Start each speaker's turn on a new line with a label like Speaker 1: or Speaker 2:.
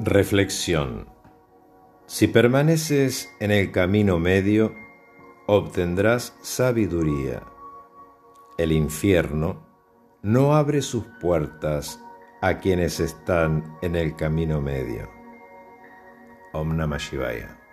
Speaker 1: Reflexión. Si permaneces en el camino medio, obtendrás sabiduría. El infierno no abre sus puertas a quienes están en el camino medio. Om Namah Shivaya.